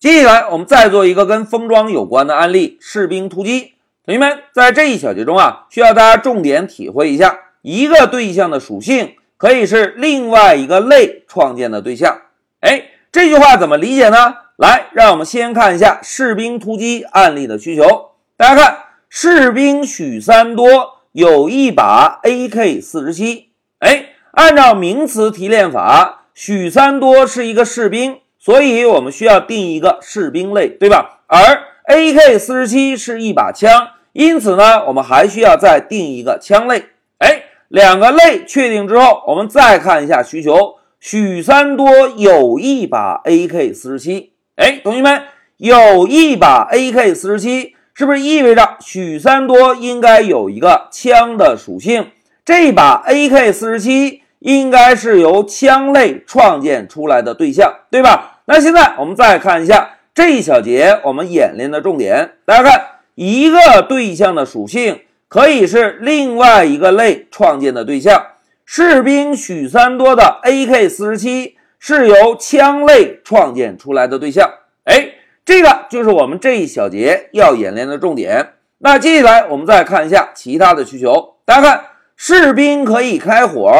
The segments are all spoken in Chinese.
接下来我们再做一个跟封装有关的案例：士兵突击。同学们在这一小节中啊，需要大家重点体会一下，一个对象的属性可以是另外一个类创建的对象。哎，这句话怎么理解呢？来，让我们先看一下士兵突击案例的需求。大家看，士兵许三多有一把 AK 四十七。哎，按照名词提炼法，许三多是一个士兵。所以我们需要定一个士兵类，对吧？而 AK 四十七是一把枪，因此呢，我们还需要再定一个枪类。哎，两个类确定之后，我们再看一下需求。许三多有一把 AK 四十七。哎，同学们，有一把 AK 四十七，是不是意味着许三多应该有一个枪的属性？这把 AK 四十七。应该是由枪类创建出来的对象，对吧？那现在我们再看一下这一小节我们演练的重点。大家看，一个对象的属性可以是另外一个类创建的对象。士兵许三多的 AK 四十七是由枪类创建出来的对象。哎，这个就是我们这一小节要演练的重点。那接下来我们再看一下其他的需求。大家看，士兵可以开火。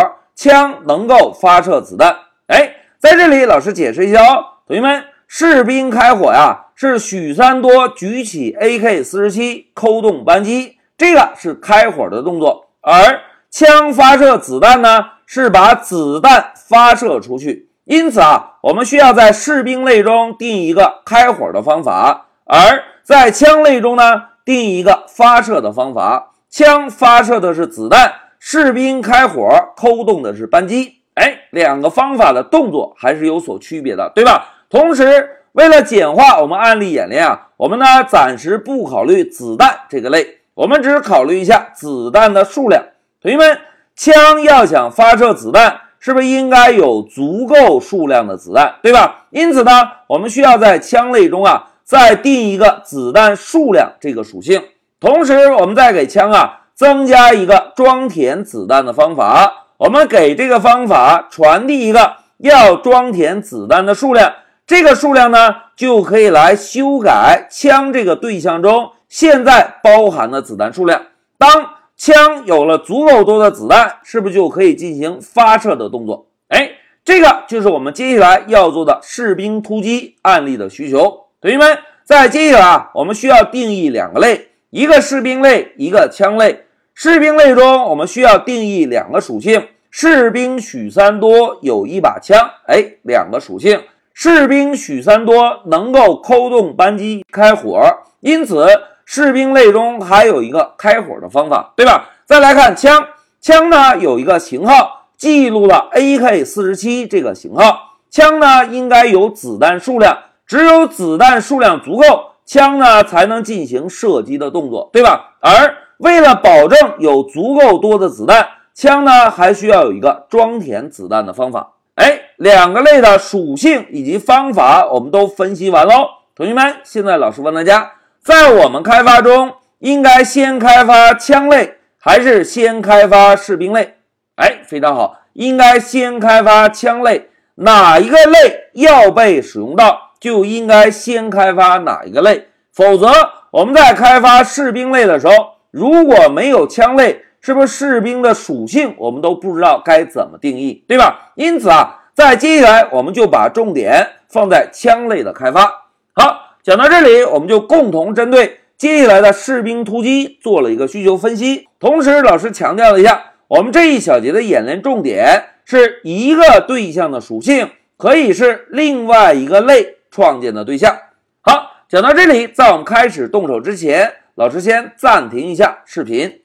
枪能够发射子弹，哎，在这里老师解释一下哦，同学们，士兵开火呀，是许三多举起 AK 四十七，扣动扳机，这个是开火的动作，而枪发射子弹呢，是把子弹发射出去。因此啊，我们需要在士兵类中定一个开火的方法，而在枪类中呢，定一个发射的方法。枪发射的是子弹。士兵开火扣动的是扳机，哎，两个方法的动作还是有所区别的，对吧？同时，为了简化我们案例演练啊，我们呢暂时不考虑子弹这个类，我们只考虑一下子弹的数量。同学们，枪要想发射子弹，是不是应该有足够数量的子弹，对吧？因此呢，我们需要在枪类中啊再定一个子弹数量这个属性，同时我们再给枪啊。增加一个装填子弹的方法，我们给这个方法传递一个要装填子弹的数量，这个数量呢就可以来修改枪这个对象中现在包含的子弹数量。当枪有了足够多的子弹，是不是就可以进行发射的动作？哎，这个就是我们接下来要做的士兵突击案例的需求。同学们，在接下来啊，我们需要定义两个类，一个士兵类，一个枪类。士兵类中，我们需要定义两个属性。士兵许三多有一把枪，哎，两个属性。士兵许三多能够扣动扳机开火，因此士兵类中还有一个开火的方法，对吧？再来看枪，枪呢有一个型号，记录了 AK 四十七这个型号。枪呢应该有子弹数量，只有子弹数量足够，枪呢才能进行射击的动作，对吧？而为了保证有足够多的子弹，枪呢还需要有一个装填子弹的方法。哎，两个类的属性以及方法我们都分析完喽。同学们，现在老师问大家，在我们开发中，应该先开发枪类还是先开发士兵类？哎，非常好，应该先开发枪类。哪一个类要被使用到，就应该先开发哪一个类。否则，我们在开发士兵类的时候，如果没有枪类，是不是士兵的属性我们都不知道该怎么定义，对吧？因此啊，在接下来我们就把重点放在枪类的开发。好，讲到这里，我们就共同针对接下来的士兵突击做了一个需求分析。同时，老师强调了一下，我们这一小节的演练重点是一个对象的属性可以是另外一个类创建的对象。好，讲到这里，在我们开始动手之前。老师先暂停一下视频。